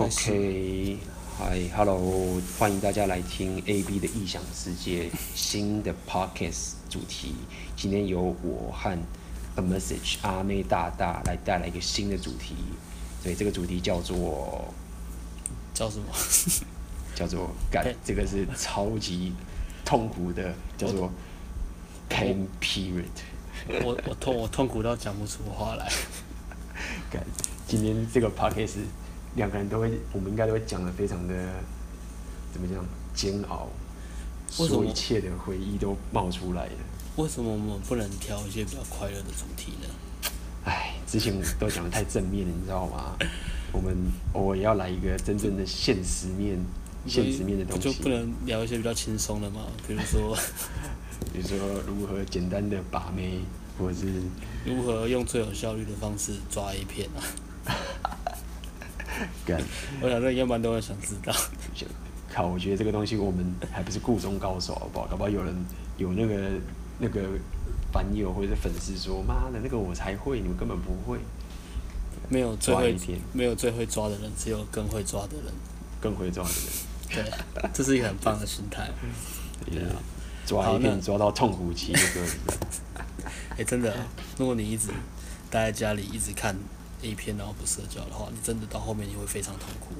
OK，嗨，Hello，欢迎大家来听 AB 的异想世界新的 Podcast 主题。今天由我和 A Message 阿妹大大来带来一个新的主题，所以这个主题叫做叫什么？叫做 感，这个是超级痛苦的，叫做 Pain Period。我我痛我痛苦到讲不出话来。干，今天这个 Podcast 两个人都会，我们应该都会讲的非常的怎么讲煎熬，所有一切的回忆都冒出来了。为什么我们不能挑一些比较快乐的主题呢？哎，之前都讲的太正面了，你知道吗？我们偶尔要来一个真正的现实面、现实面的东西。就不能聊一些比较轻松的吗？比如说，比如说如何简单的把妹，或者是如何用最有效率的方式抓一片啊？干，我想这应该蛮多人想知道。靠，我觉得这个东西我们还不是故中高手，好不好？搞不好有人有那个那个版友或者粉丝说：“妈的，那个我才会，你们根本不会。”没有最会没有最会抓的人，只有更会抓的人。更会抓的人，对，这是一个很棒的心态。对啊，抓一遍抓到痛苦期就可以。哎、欸，真的，如果你一直待在家里，一直看 A 片，然后不社交的话，你真的到后面你会非常痛苦，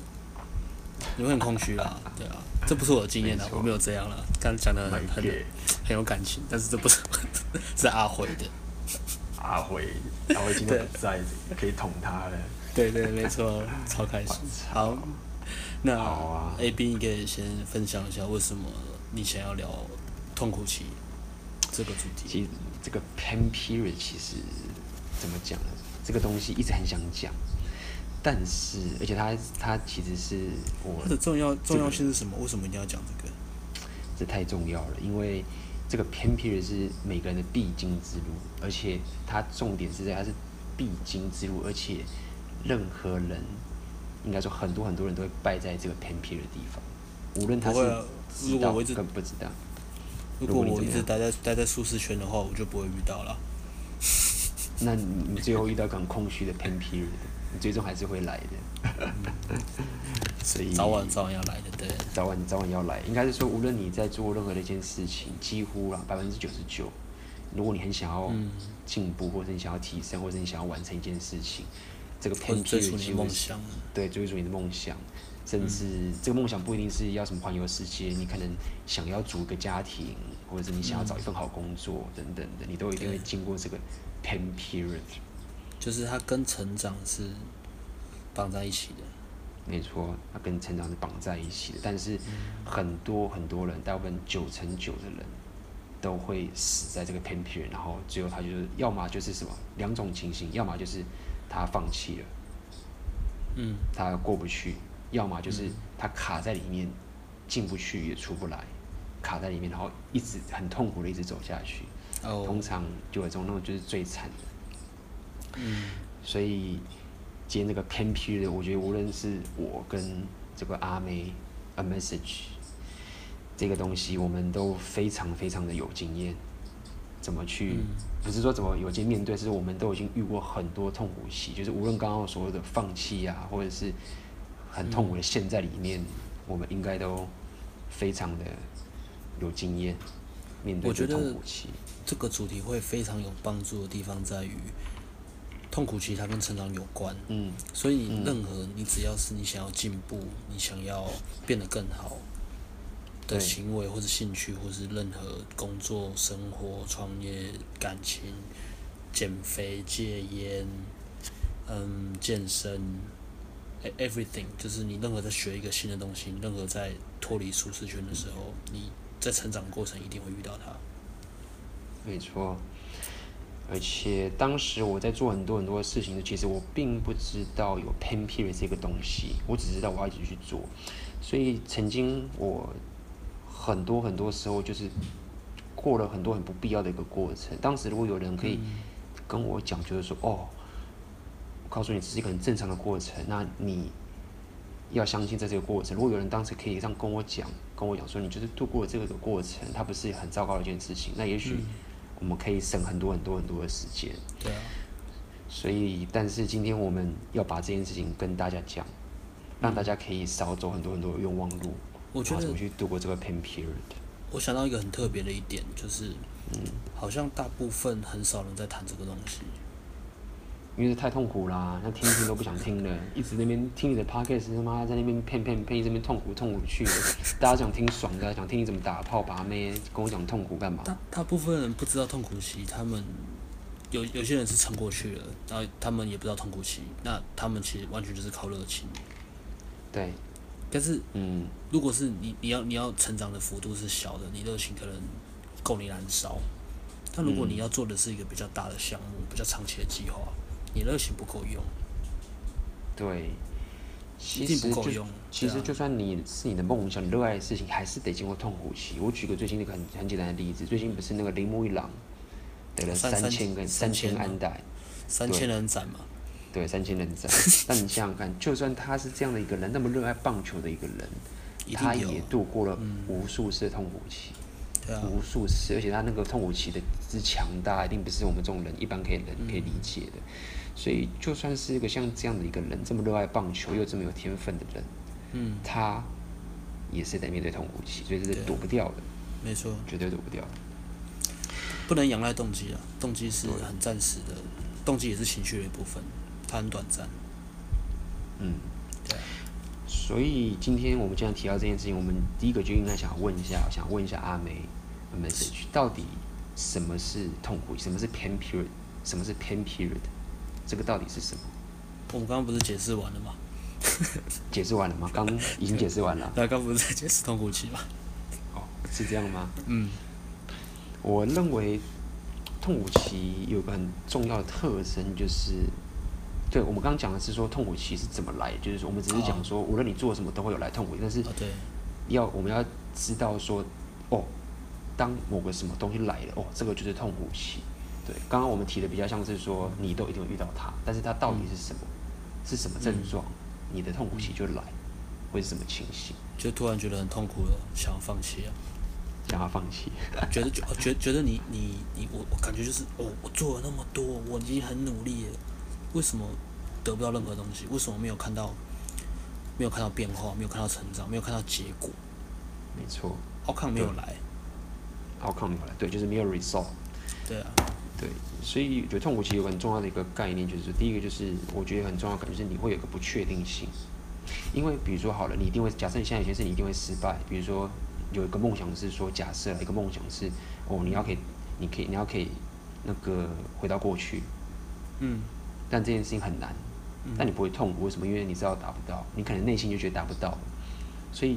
你会很空虚啦。对啊，这不是我的经验啦，我没有这样啦。刚刚讲的很很很有感情，但是这不是 是阿辉的。阿辉，阿辉今天不在，可以捅他了。对对，没错，超开心。好，那 AB 你可以先分享一下为什么你想要聊痛苦期这个主题。其实这个 pain period 其实怎么讲呢？这个东西一直很想讲，但是而且它它其实是我。它的重要重要性是什么？为什么一定要讲这个？这太重要了，因为。这个 pain period 是每个人的必经之路，而且它重点是在它是必经之路，而且任何人应该说很多很多人都会败在这个 pain period 的地方，无论他是知道跟不知道。如果我一直待在待在舒适圈的话，我就不会遇到了。那你你最后遇到很空虚的 pain period，你最终还是会来的。所以早晚早晚要来的，对。早晚早晚要来，应该是说，无论你在做任何的一件事情，几乎啦百分之九十九，如果你很想要进步，或者你想要提升，或者你想要完成一件事情，这个 pain period 追逐你的梦想，对，追逐你的梦想，甚至这个梦想不一定是要什么环游世界，你可能想要组一个家庭，或者是你想要找一份好工作等等的，你都一定会经过这个 pain period，就是它跟成长是绑在一起的。没错，它跟成长是绑在一起的。但是很多很多人，大部分九成九的人都会死在这个 pain period，然后最后他就是要么就是什么两种情形，要么就是他放弃了，嗯，他过不去；要么就是他卡在里面，进不去也出不来，卡在里面，然后一直很痛苦的一直走下去。哦，通常就有这种那种就是最惨的。嗯，所以。接那个 pain period 的，我觉得无论是我跟这个阿妹 A Message 这个东西，我们都非常非常的有经验。怎么去，不是说怎么有经验面对，是我们都已经遇过很多痛苦期，就是无论刚刚所谓的放弃啊，或者是很痛苦的陷在里面，我们应该都非常的有经验面对这个痛苦期。这个主题会非常有帮助的地方在于。痛苦其实它跟成长有关，嗯，所以任何你只要是你想要进步，你想要变得更好的行为或者兴趣，或是任何工作、生活、创业、感情、减肥、戒烟，嗯，健身，everything，就是你任何在学一个新的东西，任何在脱离舒适圈的时候，你在成长过程一定会遇到它。没错。而且当时我在做很多很多的事情，其实我并不知道有 pain period 这个东西，我只知道我要一直去做。所以曾经我很多很多时候就是过了很多很不必要的一个过程。当时如果有人可以跟我讲，就是说哦，我告诉你这是一个很正常的过程，那你要相信在这个过程。如果有人当时可以这样跟我讲，跟我讲说你就是度过了这个的过程，它不是很糟糕的一件事情，那也许。我们可以省很多很多很多的时间。对啊。所以，但是今天我们要把这件事情跟大家讲，让大家可以少走很多很多的冤枉路。我觉得怎么去度过这个 pain period？我想到一个很特别的一点，就是，嗯，好像大部分很少人在谈这个东西。因为太痛苦啦，那听一听都不想听了，一直那边听你的 podcast，他妈在那边骗骗骗，这边痛苦痛苦去了。大家想听爽的，想听你怎么打炮把妹，跟我讲痛苦干嘛？大大部分人不知道痛苦期，他们有有些人是撑过去了，然后他们也不知道痛苦期，那他们其实完全就是靠热情。对，但是，嗯，如果是你你要你要成长的幅度是小的，你热情可能够你燃烧。但如果你要做的是一个比较大的项目，比较长期的计划。你热情不够用，对，其实就其实就算你是你的梦想，你热爱的事情，还是得经过痛苦期。我举个最近一个很很简单的例子，最近不是那个铃木一朗得了三千个三千安打，三千人斩嘛？对，三千人斩。但你想想看，就算他是这样的一个人，那么热爱棒球的一个人，他也度过了无数次的痛苦期。无数次，而且他那个痛苦期的之强大，一定不是我们这种人一般可以人可以理解的。所以，就算是一个像这样的一个人，这么热爱棒球又这么有天分的人，嗯，他也是在面对痛苦期，所以这是躲不掉的。没错，绝对躲不掉。不能仰赖动机啊，动机是很暂时的，动机也是情绪的一部分，它很短暂。嗯，对。所以今天我们既然提到这件事情，我们第一个就应该想问一下，想问一下阿梅。message 到底什么是痛苦？什么是 pain period？什么是 pain period？这个到底是什么？我们刚刚不是解释完了吗？解释完了吗？刚已经解释完了。对，刚不是在解释痛苦期吗？哦，是这样吗？嗯，我认为痛苦期有个很重要的特征，就是，对我们刚刚讲的是说痛苦期是怎么来，就是说我们只是讲说，无论你做什么都会有来痛苦，但是要我们要知道说，哦。当某个什么东西来了，哦，这个就是痛苦期。对，刚刚我们提的比较像是说，你都一定会遇到它，但是它到底是什么？嗯、是什么症状？嗯、你的痛苦期就来，会是什么情形？就突然觉得很痛苦了，想要放弃啊，想要放弃，觉得觉觉觉得你你你我我感觉就是哦，我做了那么多，我已经很努力了，为什么得不到任何东西？为什么没有看到没有看到变化，没有看到成长，没有看到结果？没错，奥康没有来。outcome 对，就是没有 result。对啊，对，所以我觉得痛苦期有个很重要的一个概念，就是第一个就是我觉得很重要的感觉是你会有个不确定性，因为比如说好了，你一定会假设你现在有些事你一定会失败，比如说有一个梦想是说假设一个梦想是哦你要可以，你可以你要可以那个回到过去，嗯，但这件事情很难，但你不会痛苦，为什么？因为你知道达不到，你可能内心就觉得达不到，所以。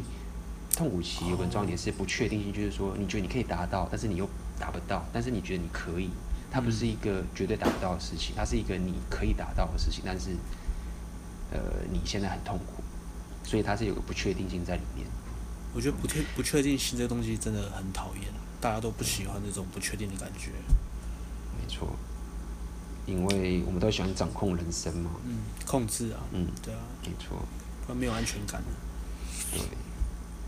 痛苦期有个重点是不确定性，就是说你觉得你可以达到，但是你又达不到，但是你觉得你可以，它不是一个绝对达不到的事情，它是一个你可以达到的事情，但是呃你现在很痛苦，所以它是有个不确定性在里面。我觉得不确不确定性这个东西真的很讨厌，大家都不喜欢这种不确定的感觉。没错，因为我们都喜欢掌控人生嘛。嗯，控制啊。嗯，对啊。没错。不然没有安全感。对。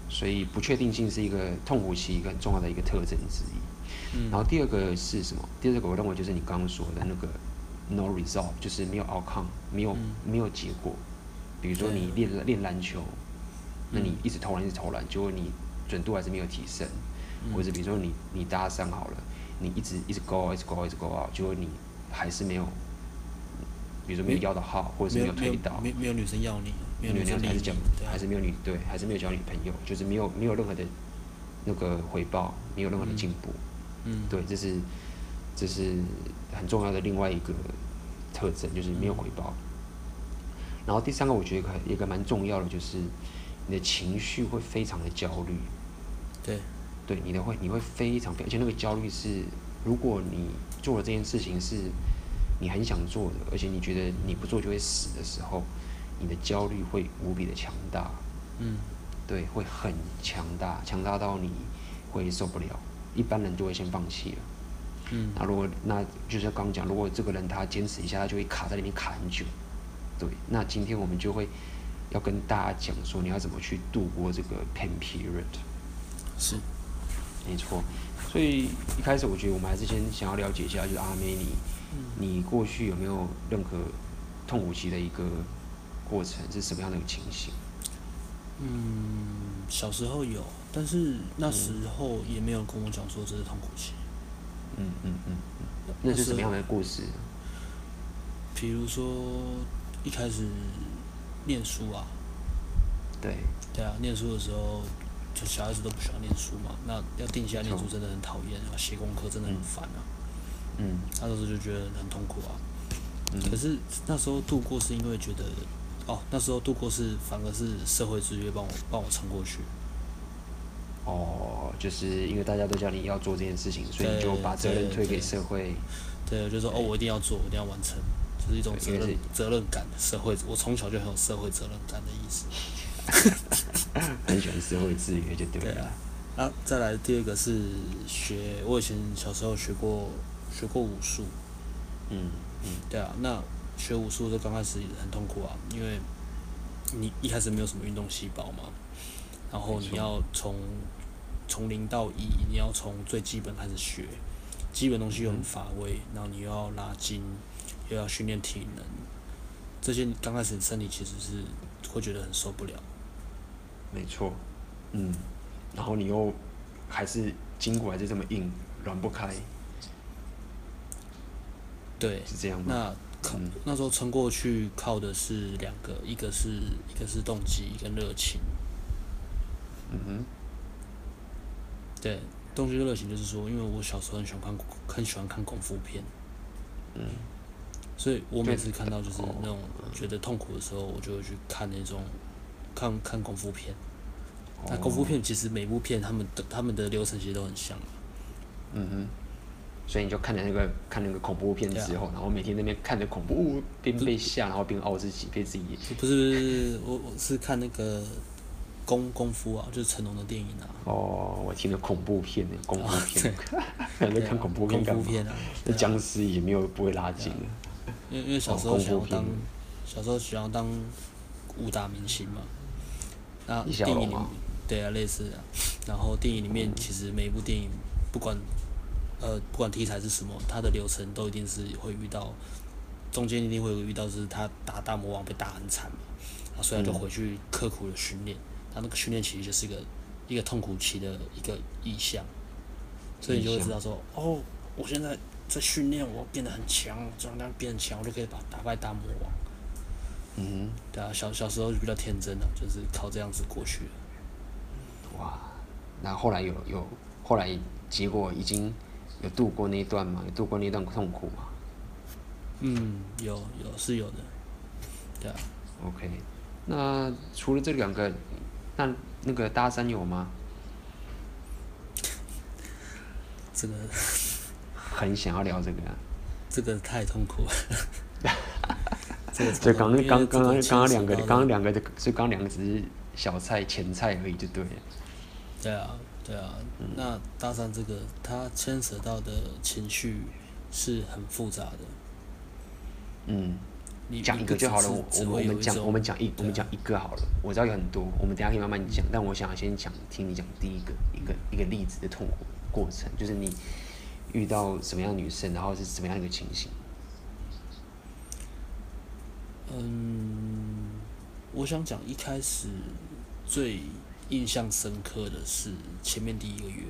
所以不确定性是一个痛苦期一个很重要的一个特征之一。嗯。然后第二个是什么？第二个我认为就是你刚刚说的那个 no result，就是没有 outcome，没有、嗯、没有结果。比如说你练练篮球，那你一直投篮一直投篮，结果你准度还是没有提升。嗯、或者比如说你你搭讪好了，你一直一直 go 一直 go 一直 go out，结果你还是没有，比如说没有要到号，或者是没有推到，没没有女生要你。没有女生还是交，还是没有女对，还是没有交女朋友，就是没有没有任何的那个回报，没有任何的进步。嗯，对，这是这是很重要的另外一个特征，就是没有回报。然后第三个，我觉得一个蛮重要的就是你的情绪会非常的焦虑。对，对，你的会你会非常，而且那个焦虑是，如果你做了这件事情是你很想做的，而且你觉得你不做就会死的时候。你的焦虑会无比的强大，嗯，对，会很强大，强大到你会受不了，一般人就会先放弃了，嗯，那如果那就是刚讲，如果这个人他坚持一下，他就会卡在里面卡很久，对，那今天我们就会要跟大家讲说，你要怎么去度过这个 pain period，是，没错，所以一开始我觉得我们还是先想要了解一下，就是阿梅你，你过去有没有任何痛苦期的一个过程是什么样的一个情形？嗯，小时候有，但是那时候也没有跟我讲说这是痛苦期。嗯嗯嗯嗯，那是什么样的故事？比如说一开始念书啊，对，对啊，念书的时候，就小孩子都不喜欢念书嘛，那要定下念书真的很讨厌啊，写功课真的很烦啊。嗯，那时候就觉得很痛苦啊。嗯，可是那时候度过是因为觉得，哦，那时候度过是反而是社会制约帮我帮我撑过去。哦，就是因为大家都叫你要做这件事情，所以你就把责任推给社会。对，就说哦，我一定要做，我一定要完成，就是一种责任责任感。社会，我从小就很有社会责任感的意思。很喜欢社会制约，就对了。啊，再来第二个是学，我以前小时候学过学过武术。嗯嗯，对啊，那学武术就刚开始很痛苦啊，因为你一开始没有什么运动细胞嘛，然后你要从从零到一，你要从最基本开始学，基本东西又很乏味，然后你又要拉筋，又要训练体能，这些刚开始身体其实是会觉得很受不了。没错，嗯，然后你又还是筋骨还是这么硬，软不开。对，是这样吗？那那时候撑过去靠的是两个，一个是一个是动机一个热情。嗯哼。对，动机跟热情就是说，因为我小时候很喜欢看很喜欢看功夫片，嗯，所以我每次看到就是那种觉得痛苦的时候，我就会去看那种看看功夫片。那功夫片其实每部片他们的他们的流程其实都很像。嗯哼。所以你就看着那个看那个恐怖片之后，啊、然后每天那边看着恐怖，边被吓，然后边熬自己，被自己。不是不是，我我是看那个功功夫啊，就是成龙的电影啊。哦，我听了恐怖片呢，功夫片，还在 看恐怖片干嘛？片啊，那僵尸也没有不会拉筋的。因为因为小时候想要当，小时候想要当武打明星嘛。那电影里，对啊，类似啊。然后电影里面其实每一部电影不管。呃，不管题材是什么，他的流程都一定是会遇到，中间一定会有遇到，是他打大魔王被打很惨嘛，啊，所以就回去刻苦的训练，他那个训练其实就是一个一个痛苦期的一个意象，所以你就会知道说，哦，我现在在训练，我变得很强，这样变强，我就可以把打败大魔王。嗯，对啊，小小时候就比较天真了，就是靠这样子过去了。哇，那后来有有后来结果已经。有度过那一段吗？有度过那一段痛苦吗？嗯，有有是有的，对啊。OK，那除了这两个，那那个大三有吗？这个 很想要聊这个。这个太痛苦了。这刚刚刚刚刚刚两个，刚刚两个就，所以刚刚两个只是小菜前菜而已，就对了。对啊。对啊，那搭讪这个它牵扯到的情绪是很复杂的。嗯，你讲一个就好了。我我们讲我们讲一我们讲一个好了。我知道有很多，我们等下可以慢慢讲。但我想先讲听你讲第一个一个一个例子的痛苦过程，就是你遇到什么样的女生，然后是什么样一个情形。嗯，我想讲一开始最。印象深刻的是前面第一个月，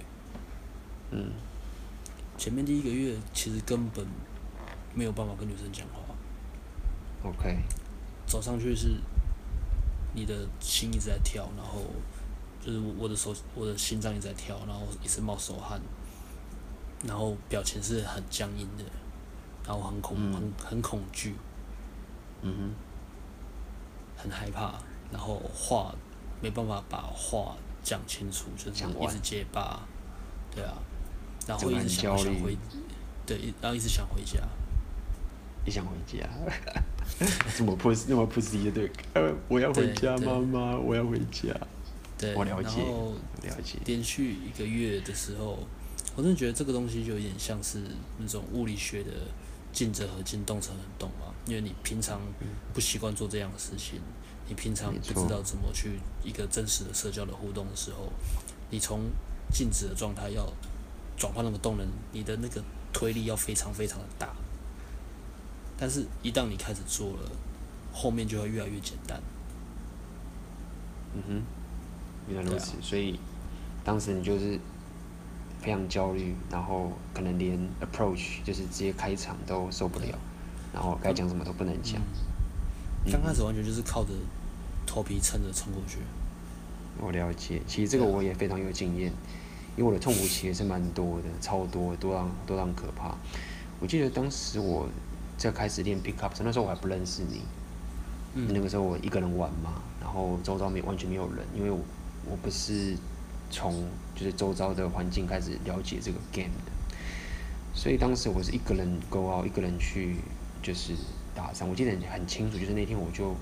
嗯，前面第一个月其实根本没有办法跟女生讲话。OK，走上去是你的心一直在跳，然后就是我的手，我的心脏一直在跳，然后一直冒手汗，然后表情是很僵硬的，然后很恐、嗯、很很恐惧，嗯哼，很害怕，然后话。没办法把话讲清楚，就是一直结巴，对啊，然后一直想想回，对，然后一直想回家，一想回家，这么 push 那么 push 对，呃，我要回家，妈妈，我要回家，对，我了解，了解。连续一个月的时候，我真的觉得这个东西就有点像是那种物理学的静者合静，动者恒动嘛，因为你平常不习惯做这样的事情。你平常不知道怎么去一个真实的社交的互动的时候，你从静止的状态要转换那个动能，你的那个推力要非常非常的大。但是，一旦你开始做了，后面就会越来越简单。嗯哼，原来如此，啊、所以当时你就是非常焦虑，然后可能连 approach 就是直接开场都受不了，然后该讲什么都不能讲。刚、嗯、开始完全就是靠着头皮撑着冲过去。我了解，其实这个我也非常有经验，因为我的痛苦其实是蛮多的，超多，多让多让可怕。我记得当时我在开始练 pick up 时，那时候我还不认识你。嗯、那个时候我一个人玩嘛，然后周遭没完全没有人，因为我我不是从就是周遭的环境开始了解这个 game 的，所以当时我是一个人 go out，一个人去就是搭讪。我记得很清楚，就是那天我就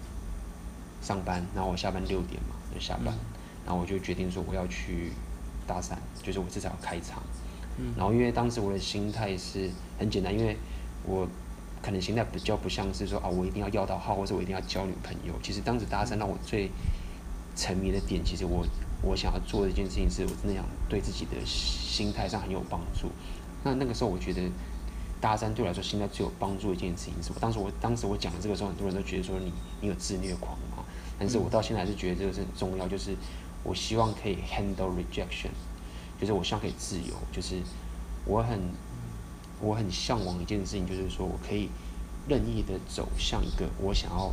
上班，然后我下班六点嘛就下班，嗯、然后我就决定说我要去搭讪，就是我至少要开场。嗯、然后因为当时我的心态是很简单，因为我。可能心态比较不像是说啊，我一定要要到号，或者我一定要交女朋友。其实当时搭讪让我最沉迷的点，其实我我想要做的一件事情是，我真的想对自己的心态上很有帮助。那那个时候，我觉得搭讪对我来说，现在最有帮助的一件事情是我当时我当时我讲的这个时候，很多人都觉得说你你有自虐狂嘛。但是我到现在还是觉得这个是很重要，就是我希望可以 handle rejection，就是我希望可以自由，就是我很。我很向往一件事情，就是说我可以任意的走向一个我想要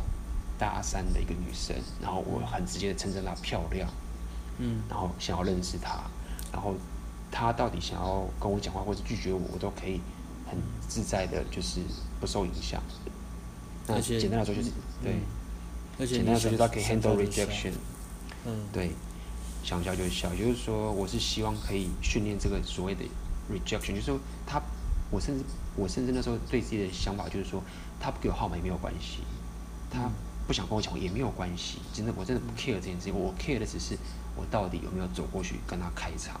搭讪的一个女生，然后我很直接的称赞她漂亮，嗯，然后想要认识她，然后她到底想要跟我讲话或者拒绝我，我都可以很自在的，就是不受影响。那简单来说就是对，而且简单来说就是她可以 handle rejection，嗯，对，想笑就笑，就是说我是希望可以训练这个所谓的 rejection，就是说他。我甚至，我甚至那时候对自己的想法就是说，他不给我号码也没有关系，他不想跟我讲也没有关系，真的，我真的不 care 这件事情，我 care 的只是我到底有没有走过去跟他开场。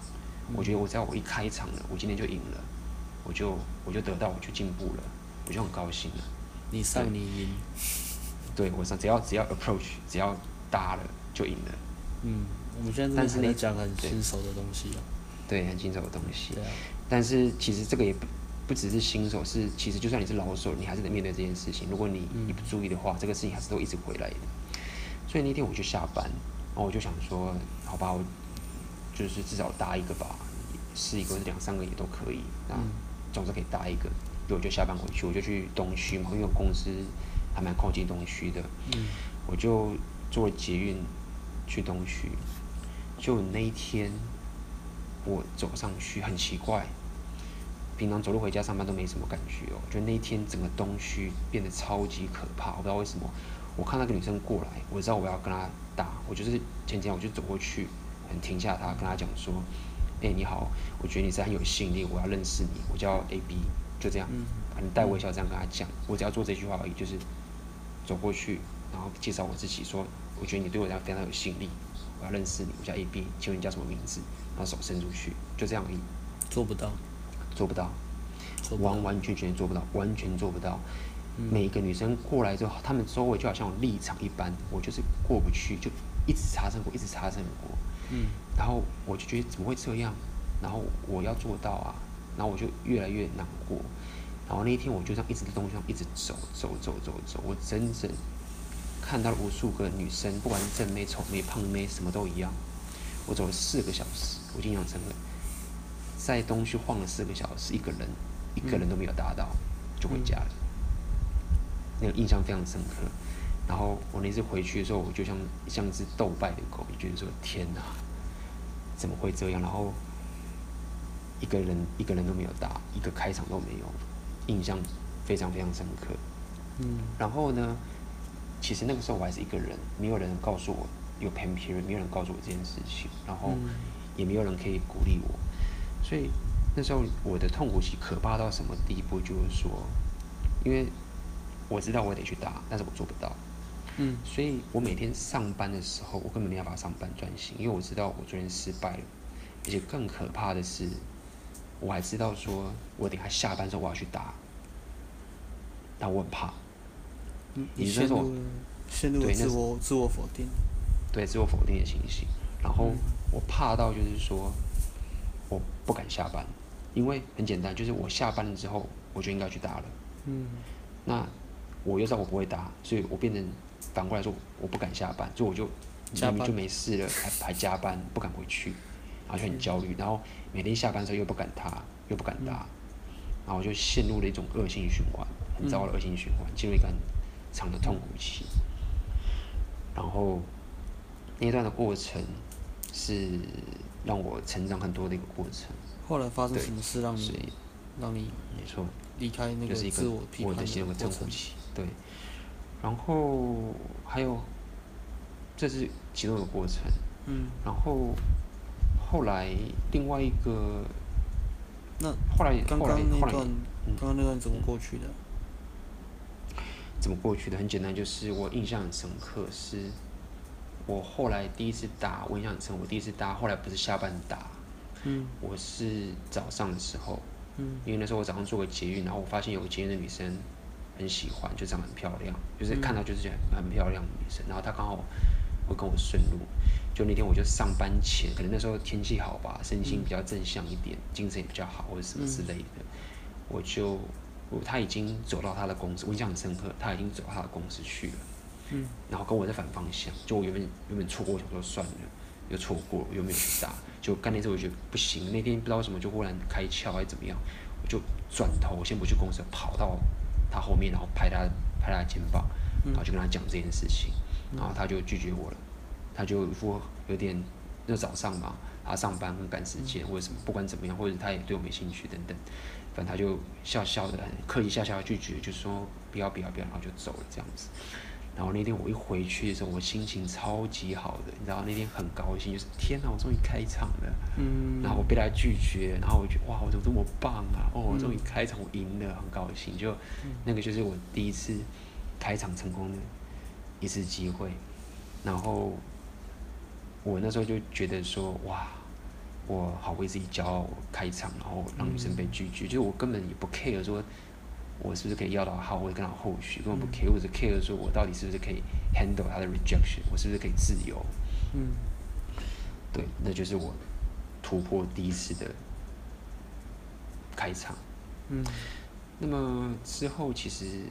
我觉得我只要我一开场了，我今天就赢了，我就我就得到，我就进步了，我就很高兴了。你上你赢，对，我上只要只要 approach，只要搭了就赢了。嗯，我们现在是你讲很新手的东西啊。对，很新手的东西。对啊。但是其实这个也不。不只是新手，是其实就算你是老手，你还是得面对这件事情。如果你你不注意的话，这个事情还是都一直回来的。所以那天我就下班，然后我就想说，好吧，我就是至少搭一个吧，试一个两三个也都可以，那总是可以搭一个。所以我就下班回去，我就去东区嘛，因为我公司还蛮靠近东区的，我就坐捷运去东区。就那一天我走上去，很奇怪。平常走路回家上班都没什么感觉哦，就那一天整个东区变得超级可怕，我不知道为什么。我看那个女生过来，我知道我要跟她打，我就是前天我就走过去，很停下她，跟她讲说：“哎、欸，你好，我觉得你是很有吸引力，我要认识你，我叫 A B，就这样，很带微笑这样跟她讲。我只要做这句话而已，就是走过去，然后介绍我自己，说我觉得你对我这样非常有吸引力，我要认识你，我叫 A B，请问你叫什么名字？然后手伸出去，就这样而已，做不到。做不到，完完全全做不到，完全做不到。嗯、每一个女生过来之后，她们周围就好像有立场一般，我就是过不去，就一直擦身过，一直擦身过。嗯，然后我就觉得怎么会这样？然后我要做到啊，然后我就越来越难过。然后那一天我就这样一直在东西上一直走走走走走，我整整看到了无数个女生，不管是正妹、丑妹、胖妹，什么都一样。我走了四个小时，我印象深刻。在东区晃了四个小时，一个人一个人都没有搭到，就回家了。那个印象非常深刻。然后我那次回去的时候，我就像像一只斗败的狗，就觉得说天哪，怎么会这样？然后一个人一个人都没有搭，一个开场都没有，印象非常非常深刻。嗯。然后呢，其实那个时候我还是一个人，没有人告诉我有 pen period，没有人告诉我这件事情，然后也没有人可以鼓励我。所以那时候我的痛苦期可怕到什么地步？就是说，因为我知道我得去打，但是我做不到。嗯，所以我每天上班的时候，我根本没办法上班专心，因为我知道我昨天失败了。而且更可怕的是，我还知道说我等下下班之后我要去打，但我很怕。嗯，你陷入陷入自我自我否定，对自我否定的情绪。然后我怕到就是说。我不敢下班，因为很简单，就是我下班了之后，我就应该去搭了。嗯，那我又知道我不会搭，所以我变成反过来说，我不敢下班，所以我就明明就没事了，还还加班，不敢回去，然后就很焦虑，然后每天下班的时候又不敢搭，又不敢搭，然后就陷入了一种恶性循环，很糟的恶性循环，进入一个很长的痛苦期。然后那一段的过程是让我成长很多的一个过程。后来发生什么事让你让你没错离开那个自我批判的过程？对，然后还有。这是其中的过程，嗯，然后后来另外一个，那后来刚刚那段，嗯、刚刚那段怎么过去的？怎么过去的？很简单，就是我印象很深刻，是我后来第一次打，我印象很深，我第一次打，后来不是下班打，嗯，我是早上的时候，嗯，因为那时候我早上做个捷运，然后我发现有个捷运的女生很喜欢，就长得很漂亮，就是看到就是很漂亮的女生，然后她刚好。会跟我顺路，就那天我就上班前，可能那时候天气好吧，身心比较正向一点，精神也比较好，或者什么之类的，嗯、我就我他已经走到他的公司，我印象很深刻，他已经走到他的公司去了，嗯，然后跟我在反方向，就我原本原本错过，我想说算了，又错过，又没有去打，就干那次我觉得不行，那天不知道为什么就忽然开窍还是怎么样，我就转头，我先不去公司，跑到他后面，然后拍他拍他的肩膀，然后就跟他讲这件事情。然后他就拒绝我了，他就一副有点，那早上嘛，他上班很赶时间或者什么，不管怎么样，或者他也对我没兴趣等等，反正他就笑笑的，很客气笑笑的拒绝，就说不要不要不要，然后就走了这样子。然后那天我一回去的时候，我心情超级好的，你知道那天很高兴，就是天哪，我终于开场了。嗯。然后我被他拒绝，然后我觉得哇，我怎么这么棒啊？哦，我终于开场，我赢了，很高兴。就那个就是我第一次开场成功的。一次机会，然后我那时候就觉得说，哇，我好为自己骄傲，开场，然后让女生被拒绝，嗯、就我根本也不 care 说，我是不是可以要到号，或者跟他后续，根本不 care，我只 care 说我到底是不是可以 handle 他的 rejection，我是不是可以自由？嗯，对，那就是我突破第一次的开场。嗯，那么之后其实。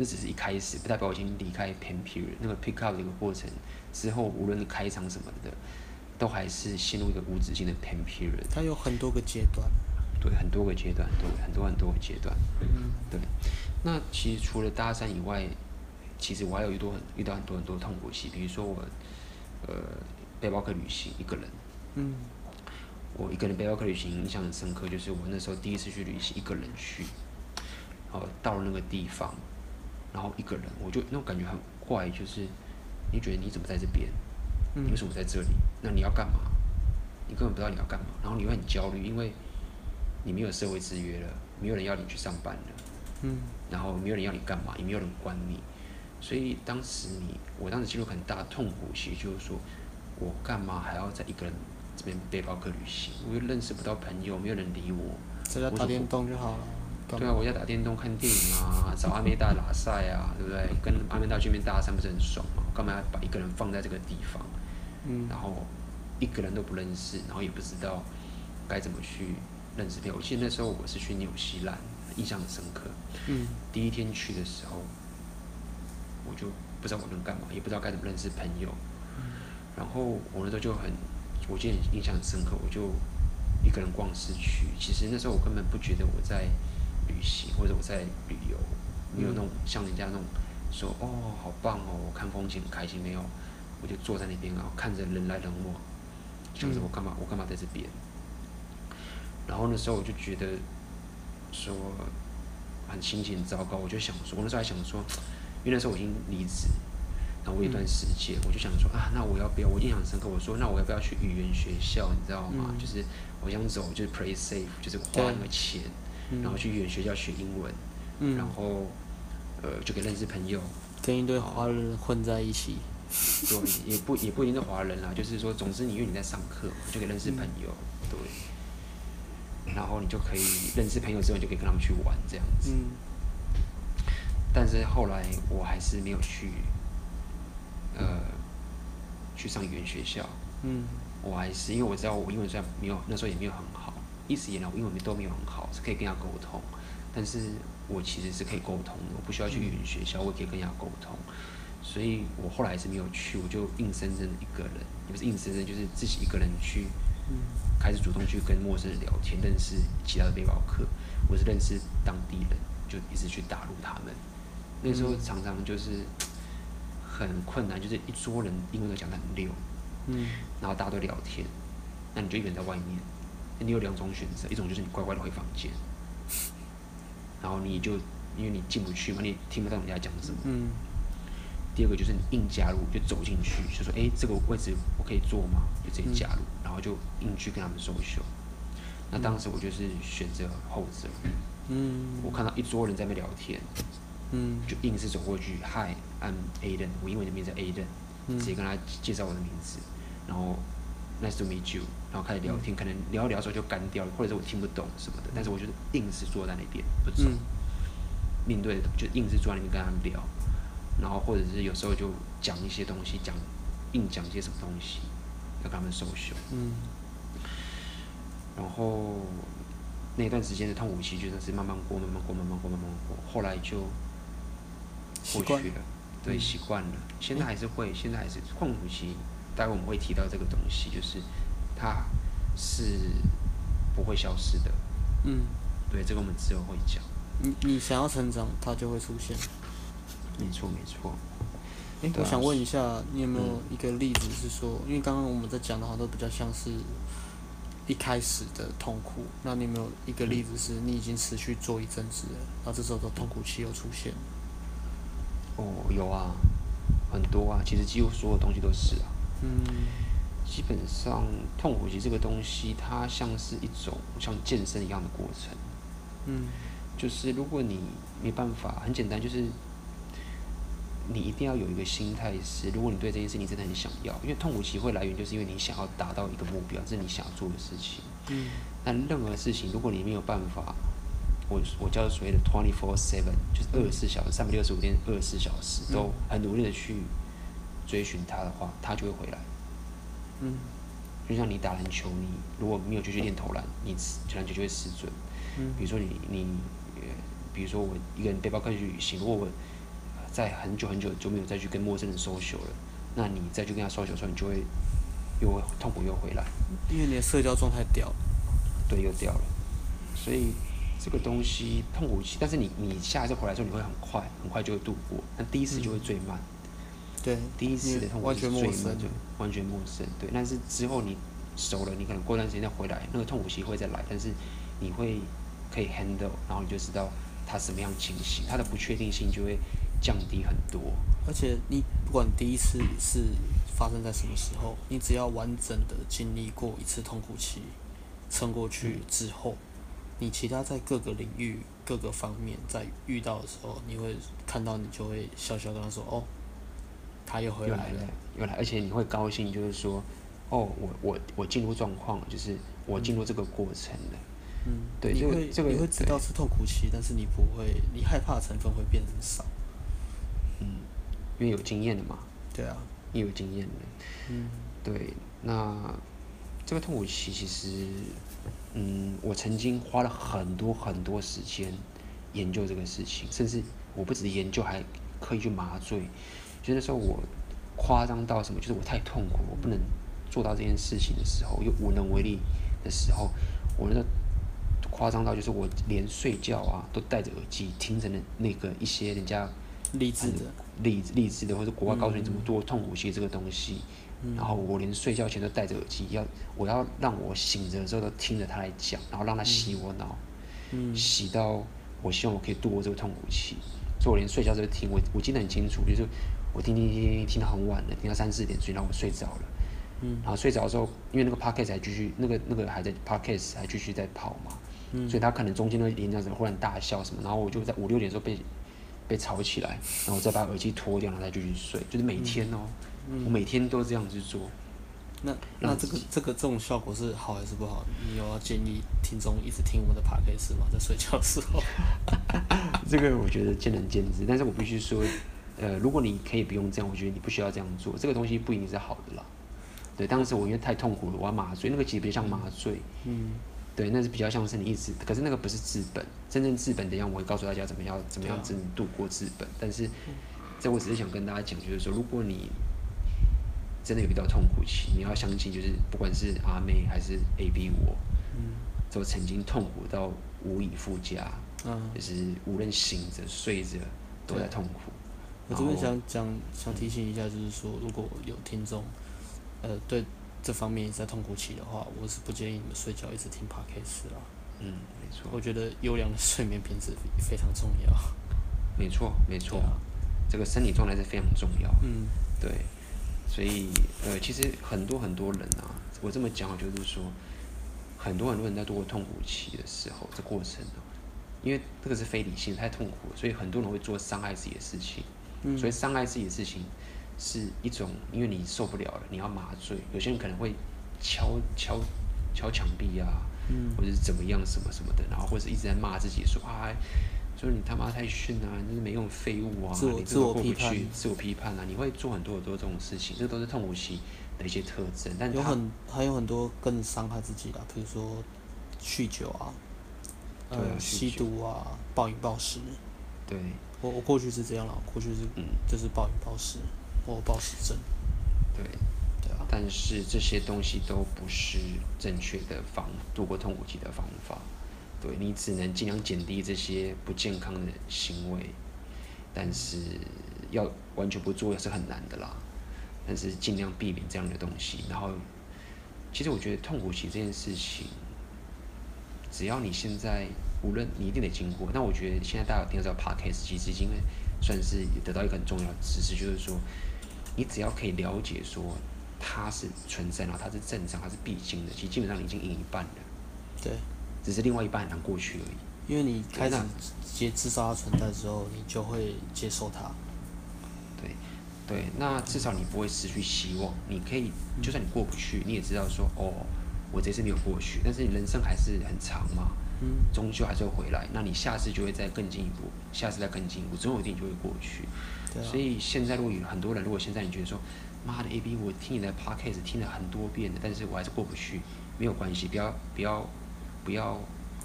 那只是一开始，不代表我已经离开 pain period 那个 pick up 的一个过程之后，无论是开场什么的，都还是陷入一个无止境的 pain period。它有很多个阶段。对，很多个阶段，对，很多很多个阶段。嗯。对。那其实除了大三以外，其实我还有遇到遇到很多很多痛苦期，比如说我，呃，背包客旅行一个人。嗯。我一个人背包客旅行印象很深刻，就是我那时候第一次去旅行，一个人去，然后到了那个地方。然后一个人，我就那种感觉很怪，就是你觉得你怎么在这边？你为什么在这里？那你要干嘛？你根本不知道你要干嘛，然后你会很焦虑，因为你没有社会制约了，没有人要你去上班了，嗯，然后没有人要你干嘛，也没有人管你，所以当时你，我当时进入很大的痛苦其实，就是说我干嘛还要在一个人这边背包客旅行？我又认识不到朋友，没有人理我，在家打电动就好了。对啊，我在打电动、看电影啊，找阿妹大拉赛啊，对不对？跟阿妹大去那边搭讪不是很爽吗？干嘛要把一个人放在这个地方？嗯。然后一个人都不认识，然后也不知道该怎么去认识朋友。我记得那时候我是去纽西兰，印象很深刻。嗯。第一天去的时候，我就不知道我能干嘛，也不知道该怎么认识朋友。嗯。然后我那时候就很，我记得印象很深刻，我就一个人逛市区。其实那时候我根本不觉得我在。旅行或者我在旅游，没有那种像人家那种说哦好棒哦，我看风景很开心没有，我就坐在那边然后看着人来人往，想着我干嘛我干嘛在这边，然后那时候我就觉得说很心情很糟糕，我就想说，我那时候还想说，因为那时候我已经离职，然后我有一段时间，我就想说啊，那我要不要？我印象深刻，我说那我要不要去语言学校？你知道吗？就是我想走，就是 play safe，就是花那个钱。然后去语言学校学英文，嗯、然后，呃，就可以认识朋友，跟一堆华人混在一起。对，也不也不一定是华人啦，就是说，总之你因为你在上课嘛，就可以认识朋友，嗯、对。然后你就可以认识朋友之后，你就可以跟他们去玩这样子。嗯、但是后来我还是没有去，呃，去上语言学校。嗯。我还是因为我知道我英文虽然没有那时候也没有很好。一直以来，我英文都没有很好，是可以跟人家沟通，但是我其实是可以沟通的，我不需要去语言学校，我也可以跟人家沟通，所以我后来是没有去，我就硬生生一个人，也不是硬生生，就是自己一个人去，开始主动去跟陌生人聊天，认识其他的背包客，我是认识当地人，就一直去打入他们。那时候常常就是很困难，就是一桌人英文都讲得很溜，嗯，然后大家都聊天，那你就一个人在外面，你有两种选择，一种就是你乖乖的回房间，然后你就因为你进不去嘛，你也听不到人家讲什么，嗯。第二个就是你硬加入，就走进去，就说：“哎，这个位置我可以坐吗？”就直接加入，然后就硬去跟他们 social。那当时我就是选择后者。嗯。我看到一桌人在那边聊天，嗯，就硬是走过去，Hi，I'm Aiden，我英文的名字 Aiden，直接跟他介绍我的名字，然后 Nice to meet you，然后开始聊天，可能聊一聊的时候就干掉了，或者是我听不懂什么的，但是我就是硬是坐在那边不走，面对就硬是坐在那边跟他们聊。然后或者是有时候就讲一些东西，讲硬讲一些什么东西，要跟他们 social。嗯。然后那段时间的痛苦期，就是慢慢过，慢慢过，慢慢过，慢慢过。后来就过去了，对，习惯了。现在还是会，现在还是痛苦期。待会我们会提到这个东西，就是它是不会消失的。嗯。对，这个我们之后会讲。你你想要成长，它就会出现。没错，没错。哎，我想问一下，你有没有一个例子是说，因为刚刚我们在讲的话都比较像是一开始的痛苦，那你有没有一个例子是你已经持续做一阵子了，然后这时候的痛苦期又出现？哦，有啊，很多啊，其实几乎所有东西都是啊。嗯。基本上，痛苦期这个东西，它像是一种像健身一样的过程。嗯。就是如果你没办法，很简单，就是。你一定要有一个心态是，如果你对这件事情真的很想要，因为痛苦期会来源，就是因为你想要达到一个目标，这是你想要做的事情。嗯。那任何事情，如果你没有办法，我我叫做所谓的 twenty four seven，就是二十四小时、三百六十五天、二十四小时都很努力的去追寻它的话，它就会回来。嗯。就像你打篮球，你如果没有继续练投篮，你篮球就会失准。嗯。比如说你你，比如说我一个人背包客去旅行，如果我。在很久很久就没有再去跟陌生人 social 了，那你再去跟他 social 的时候，你就会又会痛苦又回来，因为你的社交状态掉了，对，又掉了，所以这个东西痛苦期，但是你你下一次回来的时候，你会很快很快就会度过，那第一次就会最慢，嗯、对，第一次的痛苦是最慢，就完全陌生，对，但是之后你熟了，你可能过段时间再回来，那个痛苦期会再来，但是你会可以 handle，然后你就知道它什么样情形，它的不确定性就会。降低很多，而且你不管第一次是发生在什么时候，你只要完整的经历过一次痛苦期，撑过去之后，你其他在各个领域、各个方面在遇到的时候，你会看到，你就会笑笑跟他说：“哦，他又回来了。又来了”又来，而且你会高兴，就是说：“哦，我我我进入状况了，就是我进入这个过程了。”嗯，对，你会这个你会知道是痛苦期，但是你不会，你害怕的成分会变得少。嗯，因为有经验的嘛。对啊，也有经验的。嗯，对，那这个痛苦期其实，嗯，我曾经花了很多很多时间研究这个事情，甚至我不止研究，还刻意去麻醉。就那时候我夸张到什么，就是我太痛苦，我不能做到这件事情的时候，又无能为力的时候，我那个夸张到就是我连睡觉啊都戴着耳机，听着那那个一些人家。励志的，励励志的，或者国外告诉你怎么做痛苦期这个东西，嗯、然后我连睡觉前都戴着耳机，要我要让我醒着的时候都听着他来讲，然后让他洗我脑，嗯、洗到我希望我可以度过这个痛苦期，所以我连睡觉都听，我我记得很清楚，就是我听听听听听到很晚了，听到三四点，所以让我睡着了，嗯、然后睡着的时候，因为那个 podcast 还继续，那个那个还在 podcast 还继续在跑嘛，嗯、所以他可能中间的演讲者忽然大笑什么，然后我就在五六点的时候被。被吵起来，然后再把耳机脱掉，然后再继续睡，就是每天哦，嗯、我每天都这样子做。那那这个这个这种效果是好还是不好？你有要建议听众一直听我们的 podcast 吗？在睡觉的时候？这个我觉得见仁见智，但是我必须说，呃，如果你可以不用这样，我觉得你不需要这样做。这个东西不一定是好的啦。对，当时我因为太痛苦了，我要麻醉，那个其实比较像麻醉。嗯。对，那是比较像是你一直，可是那个不是治本，真正治本的样，我会告诉大家怎么样怎么样真度过治本。但是这我只是想跟大家讲，就是说，如果你真的有遇到痛苦期，你要相信，就是不管是阿妹还是 A B 我，嗯，都曾经痛苦到无以复加，嗯，就是无论醒着睡着都在痛苦。我这边想讲，想提醒一下，就是说，如果有听众，呃，对这方面在痛苦期的话，我是不建议你们睡觉一直听 Podcast 啦。嗯，没错。我觉得优良的睡眠品质非常重要。没错，没错。啊、这个身体状态是非常重要。嗯，对。所以，呃，其实很多很多人啊，我这么讲，就是说，很多很多人在度过痛苦期的时候，这过程呢，因为这个是非理性，太痛苦了，所以很多人会做伤害自己的事情。嗯。所以伤害自己的事情是一种，因为你受不了了，你要麻醉。有些人可能会敲敲敲墙壁啊，嗯，或者是怎么样什么什么的，然后或者一直在骂自己说啊。就是你他妈太逊啊！你是没用废物啊！你这个过不去，自我批判啊！你会做很多很多这种事情，这都是痛苦期的一些特征。但有很还有很多更伤害自己的，比如说酗酒啊，呃，吸毒啊，暴饮暴食。对，我我过去是这样了，过去是嗯，就是暴饮暴食或暴食症。对，对啊。但是这些东西都不是正确的方度过痛苦期的方法。对，你只能尽量减低这些不健康的行为，但是要完全不做也是很难的啦。但是尽量避免这样的东西。然后，其实我觉得痛苦期这件事情，只要你现在无论你一定得经过，那我觉得现在大家有听到这个 podcast，其实已经算是得到一个很重要的知识，就是说，你只要可以了解说它是存在，然后它是正常，它是必经的，其实基本上你已经赢一半了。对。只是另外一半很难过去而已。因为你开始接知道它存在之后，你就会接受它。对，对，那至少你不会失去希望。你可以，就算你过不去，你也知道说，哦，我这次没有过去，但是你人生还是很长嘛，嗯，终究还是会回来。那你下次就会再更进一步，下次再更进一步，总有一天就会过去。对啊。所以现在如果有很多人，如果现在你觉得说，妈的 AB，我听你的 Podcast 听了很多遍了，但是我还是过不去，没有关系，不要不要。不要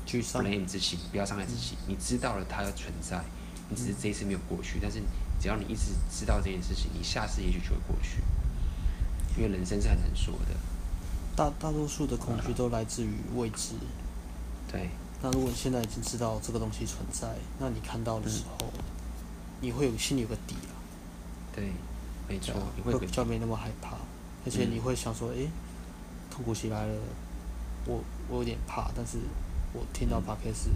去 blame 自己，不要伤害自己。你知道了它的存在，你只是这一次没有过去，但是只要你一直知道这件事情，你下次也许就会过去。因为人生是很难说的。大大多数的恐惧都来自于未知。对。那如果你现在已经知道这个东西存在，那你看到的时候，嗯、你会有心里有个底啊。对，没错，你会比较没那么害怕，而且你会想说，诶、欸，痛苦起来了。我我有点怕，但是我听到 Podcast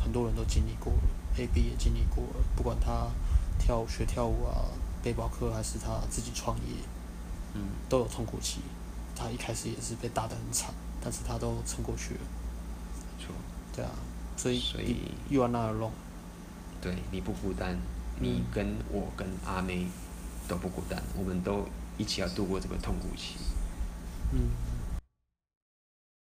很多人都经历过了，AB 也经历过了，不管他跳舞学跳舞啊，背包客还是他自己创业，嗯，都有痛苦期。他一开始也是被打得很惨，但是他都撑过去了。没错。对啊，所以所以 You are not alone。对，你不孤单，你跟我跟阿妹都不孤单，我们都一起要度过这个痛苦期。嗯。